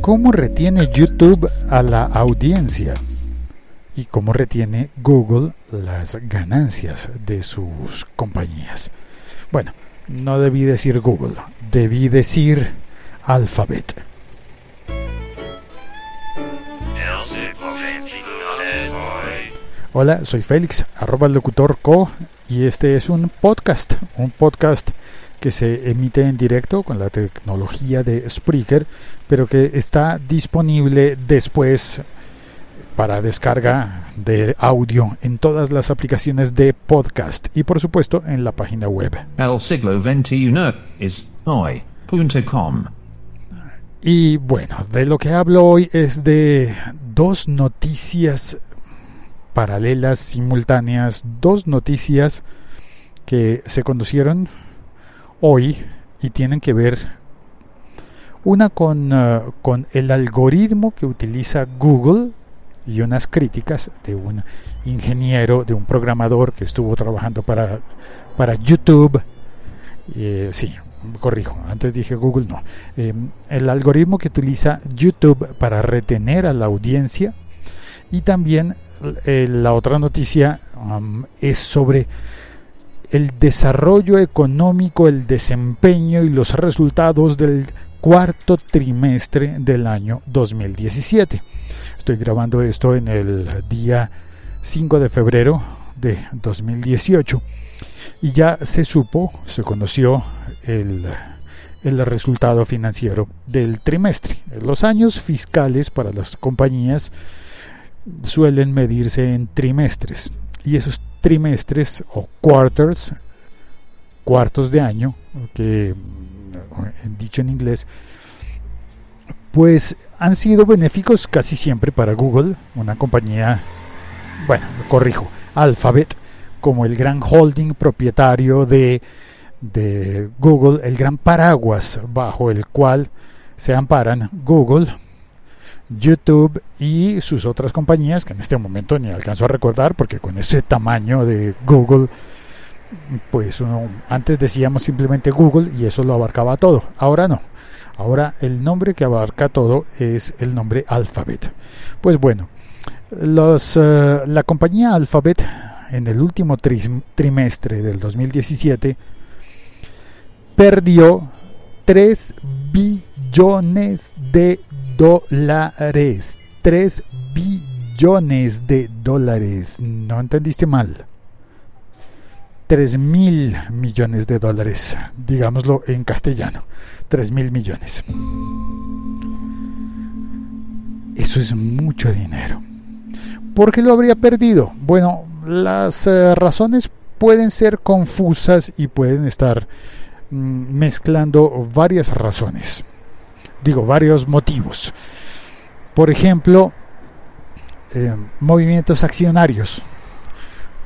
cómo retiene YouTube a la audiencia y cómo retiene Google las ganancias de sus compañías. Bueno, no debí decir Google, debí decir Alphabet. Hola, soy Félix, arroba locutor co, y este es un podcast, un podcast que se emite en directo con la tecnología de Spreaker, pero que está disponible después para descarga de audio en todas las aplicaciones de podcast y por supuesto en la página web. El siglo XXI es hoy.com. Y bueno, de lo que hablo hoy es de dos noticias paralelas, simultáneas, dos noticias que se conocieron hoy y tienen que ver una con, uh, con el algoritmo que utiliza Google y unas críticas de un ingeniero, de un programador que estuvo trabajando para, para YouTube. Eh, sí, corrijo, antes dije Google, no. Eh, el algoritmo que utiliza YouTube para retener a la audiencia y también eh, la otra noticia es sobre el desarrollo económico, el desempeño y los resultados del cuarto trimestre del año 2017. Estoy grabando esto en el día 5 de febrero de 2018 y ya se supo, se conoció el, el resultado financiero del trimestre. Los años fiscales para las compañías suelen medirse en trimestres y esos trimestres o quarters, cuartos de año, que dicho en inglés, pues han sido benéficos casi siempre para Google, una compañía, bueno, corrijo, Alphabet, como el gran holding propietario de, de Google, el gran paraguas bajo el cual se amparan Google, YouTube y sus otras compañías que en este momento ni alcanzo a recordar porque con ese tamaño de Google pues uno, antes decíamos simplemente Google y eso lo abarcaba todo ahora no ahora el nombre que abarca todo es el nombre Alphabet pues bueno los, uh, la compañía Alphabet en el último tri trimestre del 2017 perdió 3 billones de dólares. 3 billones de dólares. No entendiste mal. 3 mil millones de dólares. Digámoslo en castellano. 3 mil millones. Eso es mucho dinero. ¿Por qué lo habría perdido? Bueno, las uh, razones pueden ser confusas y pueden estar mm, mezclando varias razones digo, varios motivos. Por ejemplo, eh, movimientos accionarios.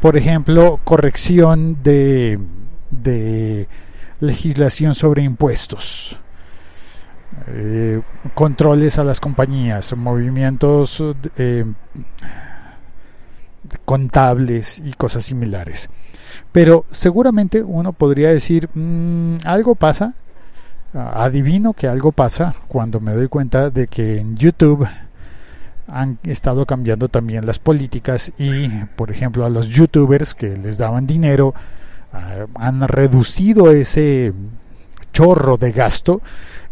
Por ejemplo, corrección de, legislación sobre impuestos. Eh, controles a las compañías, movimientos eh, contables y cosas similares. Pero seguramente uno podría decir, mmm, algo pasa adivino que algo pasa cuando me doy cuenta de que en YouTube han estado cambiando también las políticas y, por ejemplo, a los youtubers que les daban dinero Ah, han reducido ese chorro de gasto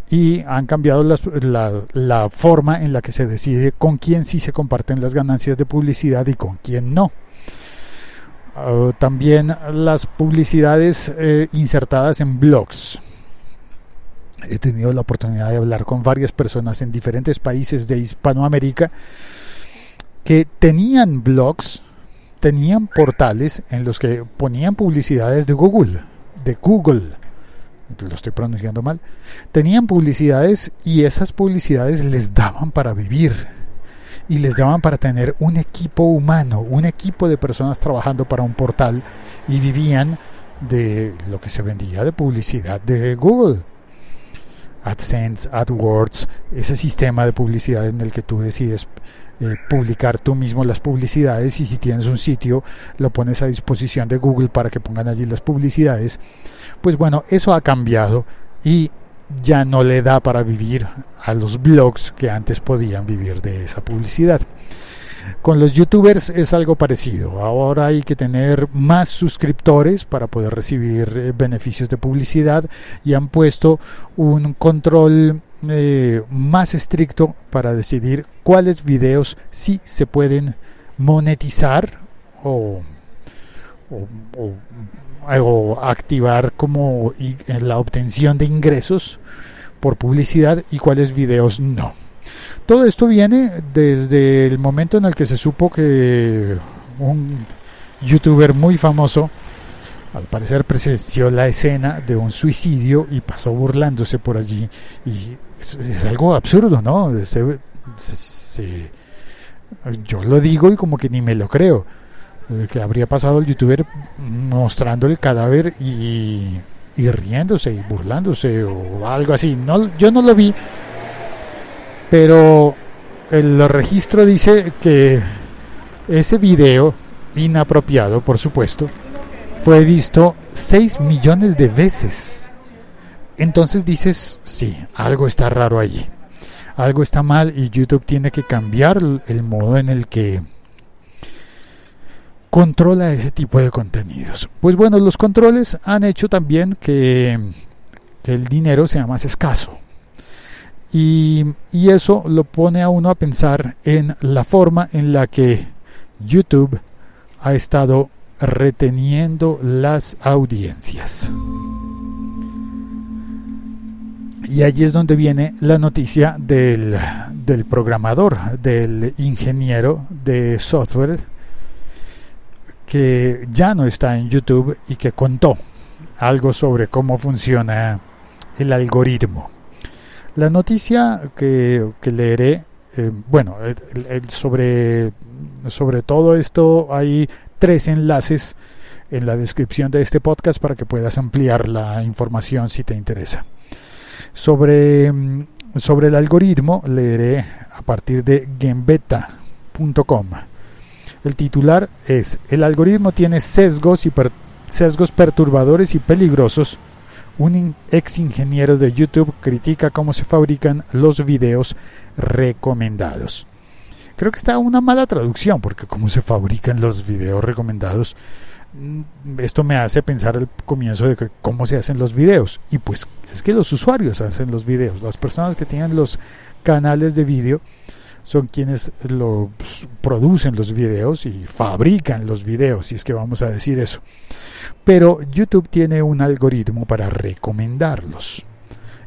y han cambiado las- la, la forma en la que se decide con quién sí se comparten las ganancias de publicidad y con quién no. Ah, también las publicidades eh, insertadas en blogs. He tenido la oportunidad de hablar con varias personas en diferentes países de Hispanoamérica que tenían blogs, tenían portales en los que ponían publicidades de Google, de Google, lo estoy pronunciando mal, tenían publicidades y esas publicidades les daban para vivir y les daban para tener un equipo humano, un equipo de personas trabajando para un portal y vivían de lo que se vendía de publicidad de Google. AdSense, AdWords, ese sistema de publicidad en el que tú decides eh, publicar tú mismo las publicidades y si tienes un sitio lo pones a disposición de Google para que pongan allí las publicidades. Pues bueno, eso ha cambiado y ya no le da para vivir a los blogs que antes podían vivir de esa publicidad. Con los youtubers es algo parecido. Ahora hay que tener más suscriptores para poder recibir eh, beneficios de publicidad y han puesto un control eh, más estricto para decidir cuáles videos sí se pueden monetizar o, o- activar como la obtención de ingresos por publicidad y cuáles videos no. Todo esto viene desde el momento en el que se supo que un youtuber muy famoso al parecer presenció la escena de un suicidio y pasó burlándose por allí y es, algo absurdo, ¿no? Se- se- se- yo lo digo y como que ni me lo creo. eh, Que habría pasado el youtuber mostrando el cadáver y, y riéndose y burlándose o algo así. No, yo no lo vi, pero el registro dice que ese video, inapropiado por supuesto, fue visto 6 millones de veces. Entonces dices, sí, algo está raro allí. Algo está mal y YouTube tiene que cambiar el modo en el que controla ese tipo de contenidos. Pues bueno, los controles han hecho también que el dinero sea más escaso. Y, eso lo pone a uno a pensar en la forma en la que YouTube ha estado reteniendo las audiencias. Y allí es donde viene la noticia del, del programador, del ingeniero de software que ya no está en YouTube y que contó algo sobre cómo funciona el algoritmo. La noticia que, que leeré, eh, bueno, el- sobre, sobre todo esto hay tres enlaces en la descripción de este podcast para que puedas ampliar la información si te interesa. Sobre, mm, sobre el algoritmo leeré a partir de gembeta.com. El titular es El algoritmo tiene sesgos, y per- sesgos perturbadores y peligrosos. Un ex ingeniero de YouTube critica cómo se fabrican los videos recomendados. Creo que está una mala traducción, porque cómo se fabrican los videos recomendados. Mm, Esto me hace pensar el comienzo de cómo se hacen los videos. Y pues es que los usuarios hacen los videos. Las personas que tienen los canales de vídeo son quienes los producen los videos y fabrican los videos, si es que vamos a decir eso. Pero YouTube tiene un algoritmo para recomendarlos.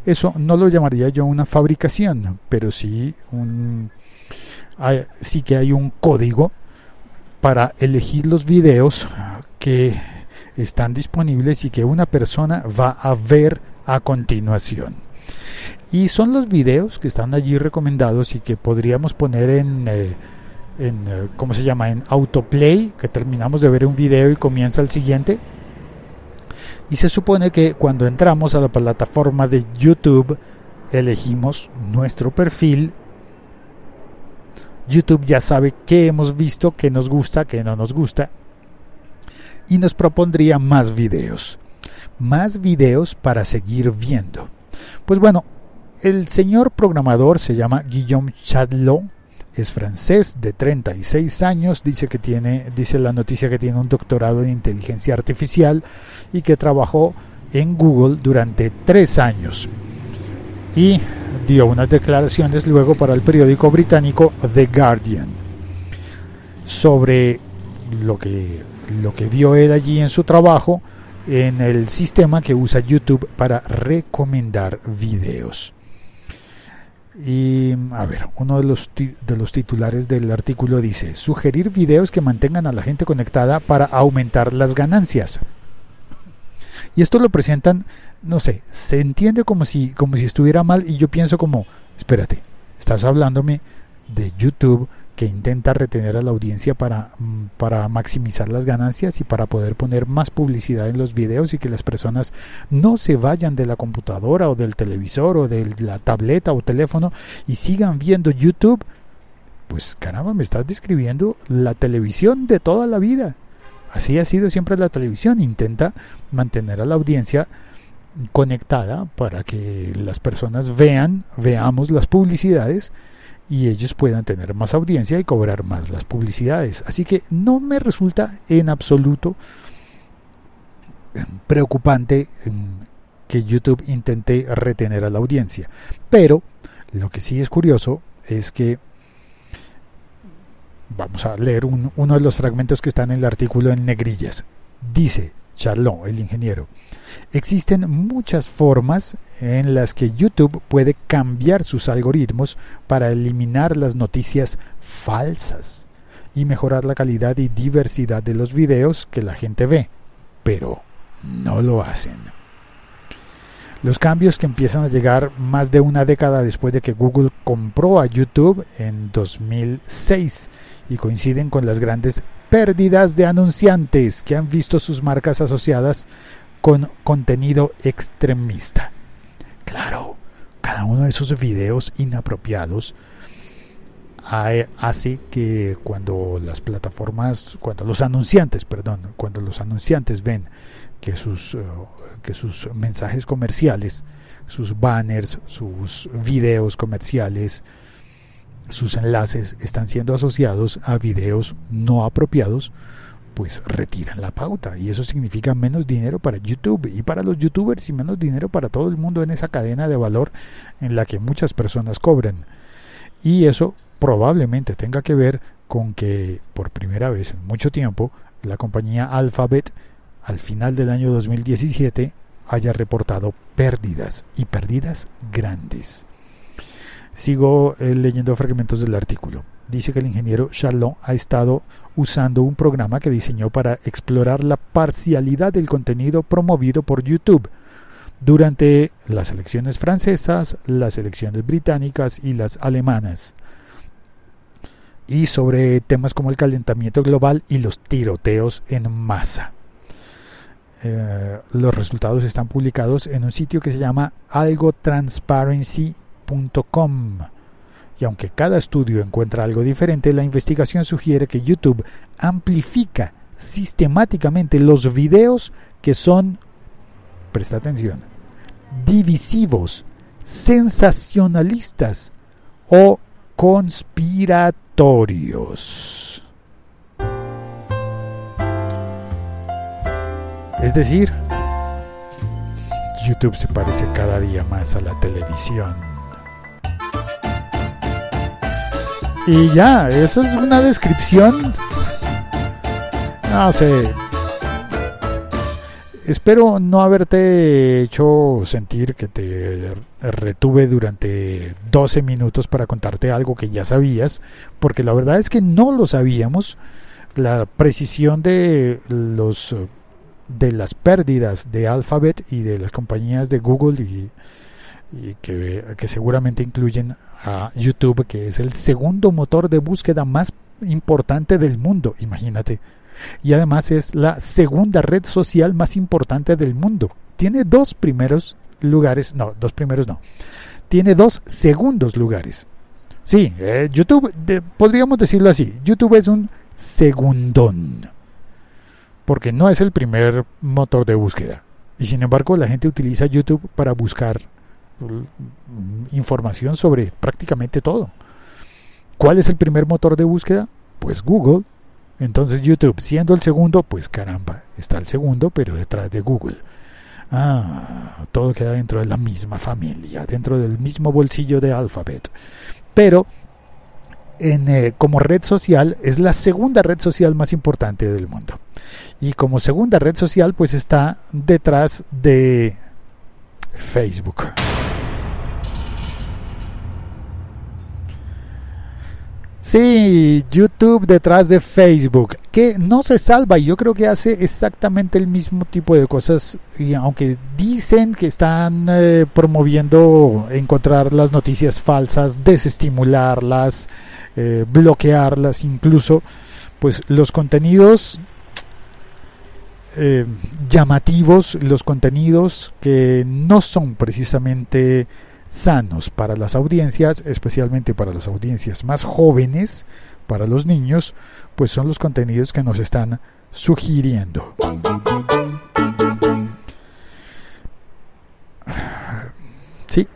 Eso no lo llamaría yo una fabricación, pero sí un sí que hay un código para elegir los videos que están disponibles y que una persona va a ver a continuación. Y son los videos que están allí recomendados y que podríamos poner en, eh, eh, ¿cómo se llama? En autoplay, que terminamos de ver un video y comienza el siguiente. Y se supone que cuando entramos a la plataforma de YouTube, elegimos nuestro perfil. YouTube ya sabe qué hemos visto, qué nos gusta, qué no nos gusta. Y nos propondría más videos. Más videos para seguir viendo. Pues bueno, el señor programador se llama Guillaume Chadlo, es francés, de 36 años, dice que tiene, dice la noticia que tiene un doctorado en inteligencia artificial y que trabajó en Google durante tres años. Y dio unas declaraciones luego para el periódico británico The Guardian sobre lo que, lo que vio él allí en su trabajo en el sistema que usa YouTube para recomendar videos. Y a ver, uno de los, de los titulares del artículo dice, sugerir videos que mantengan a la gente conectada para aumentar las ganancias. Y esto lo presentan, no sé, se entiende como si, como si estuviera mal y yo pienso como, espérate, estás hablándome de YouTube que intenta retener a la audiencia para, mm, para maximizar las ganancias y para poder poner más publicidad en los videos y que las personas no se vayan de la computadora o del televisor o de la tableta o teléfono y sigan viendo YouTube, pues caramba, me estás describiendo la televisión de toda la vida. Así ha sido siempre la televisión, intenta mantener a la audiencia conectada para que las personas vean, veamos las publicidades y ellos puedan tener más audiencia y cobrar más las publicidades. Así que no me resulta en absoluto em, preocupante em, que YouTube intente retener a la audiencia. Pero lo que sí es curioso es que vamos a leer uno de los fragmentos que están en el artículo en negrillas. Dice Charlot, el ingeniero, existen muchas formas en las que YouTube puede cambiar sus algoritmos para eliminar las noticias falsas y mejorar la calidad y diversidad de los videos que la gente ve, pero no lo hacen. Los cambios que empiezan a llegar más de una década después de que Google compró a YouTube en 2006 y coinciden con las grandes pérdidas de anunciantes que han visto sus marcas asociadas con contenido extremista. Claro, cada uno de esos videos inapropiados hace que cuando las plataformas, cuando los anunciantes, perdón, cuando los anunciantes ven que sus, eh, que sus mensajes comerciales, sus banners, sus videos comerciales, sus enlaces están siendo asociados a videos no apropiados, pues retiran la pauta y eso significa menos dinero para YouTube y para los youtubers y menos dinero para todo el mundo en esa cadena de valor en la que muchas personas cobran. Y eso probablemente tenga que ver con que por primera vez en mucho tiempo la compañía Alphabet al final del año 2017 haya reportado pérdidas y pérdidas grandes. Sigo eh, leyendo fragmentos del artículo. Dice que el ingeniero Charlot ha estado usando un programa que diseñó para explorar la parcialidad del contenido promovido por YouTube durante las elecciones francesas, las elecciones británicas y las alemanas. Y sobre temas como el calentamiento global y los tiroteos en masa. Eh, los resultados están publicados en un sitio que se llama y aunque cada estudio encuentra algo diferente, la investigación sugiere que YouTube amplifica sistemáticamente los videos que son, presta atención, divisivos, sensacionalistas o conspiratorios. Es decir, YouTube se parece cada día más a la televisión. Y ya, esa es una descripción. No sé. Espero no haberte hecho sentir que te retuve durante 12 minutos para contarte algo que ya sabías, porque la verdad es que no lo sabíamos. La precisión de los de las pérdidas de Alphabet y de las compañías de Google y, y que, seguramente incluyen a YouTube, que es el segundo motor de búsqueda más importante del mundo, imagínate. Y además es la segunda red social más importante del mundo. Tiene dos primeros lugares, no, dos primeros no. Tiene dos segundos lugares. Sí, eh, YouTube, podríamos decirlo así, YouTube es un segundón. Porque no es el primer motor de búsqueda. Y sin embargo la gente utiliza YouTube para buscar información sobre prácticamente todo. ¿Cuál es el primer motor de búsqueda? Pues Google. Entonces YouTube, siendo el segundo, pues caramba, está el segundo, pero detrás de Google. Ah, todo queda dentro de la misma familia, dentro del mismo bolsillo de Alphabet. Pero en, eh, como red social es la segunda red social más importante del mundo. Y como segunda red social pues está detrás de Facebook. Sí, YouTube detrás de Facebook, que no se salva y yo creo que hace exactamente el mismo tipo de cosas y aunque dicen que están eh, promoviendo encontrar las noticias falsas, desestimularlas, eh, bloquearlas incluso, pues los contenidos eh, llamativos, los contenidos que no son precisamente sanos para las audiencias, especialmente para las audiencias más jóvenes, para los niños, pues son los contenidos que nos están sugiriendo. Sí,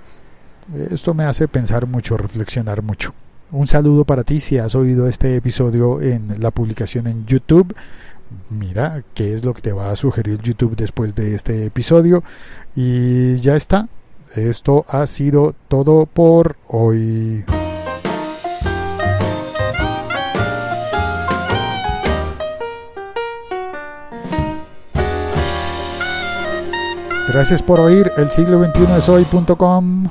esto me hace pensar mucho, reflexionar mucho. Un saludo para ti si has oído este episodio en la publicación en YouTube. Mira qué es lo que te va a sugerir YouTube después de este episodio. Y ya está. Esto ha sido todo por hoy. Gracias por oír el siglo 21 es hoy.com.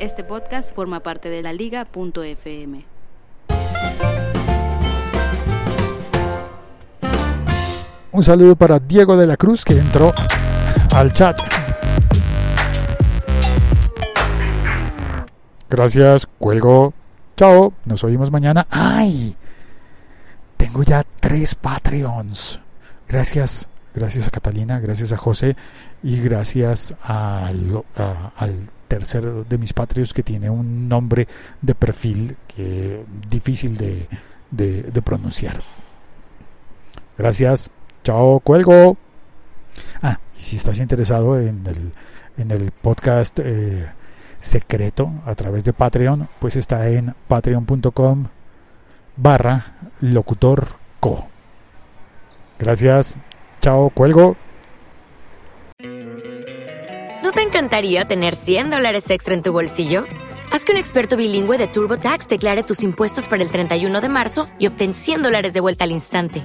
Este podcast forma parte de la liga.fm. Un saludo para Diego de la Cruz que entró al chat. Gracias, cuelgo. Chao, nos oímos mañana. ¡Ay! Tengo ya tres Patreons. Gracias, gracias a Catalina, gracias a José y gracias al, a- al tercero de mis patrios que tiene un nombre de perfil que difícil de pronunciar. Gracias. Chao, cuelgo. Ah, y si estás interesado en el, en el podcast eh, secreto a través de Patreon, pues está en patreon.com barra locutorco. Gracias. Chao, cuelgo. ¿No te encantaría tener 100 dólares extra en tu bolsillo? Haz que un experto bilingüe de TurboTax declare tus impuestos para el 31 de marzo y obtén 100 dólares de vuelta al instante.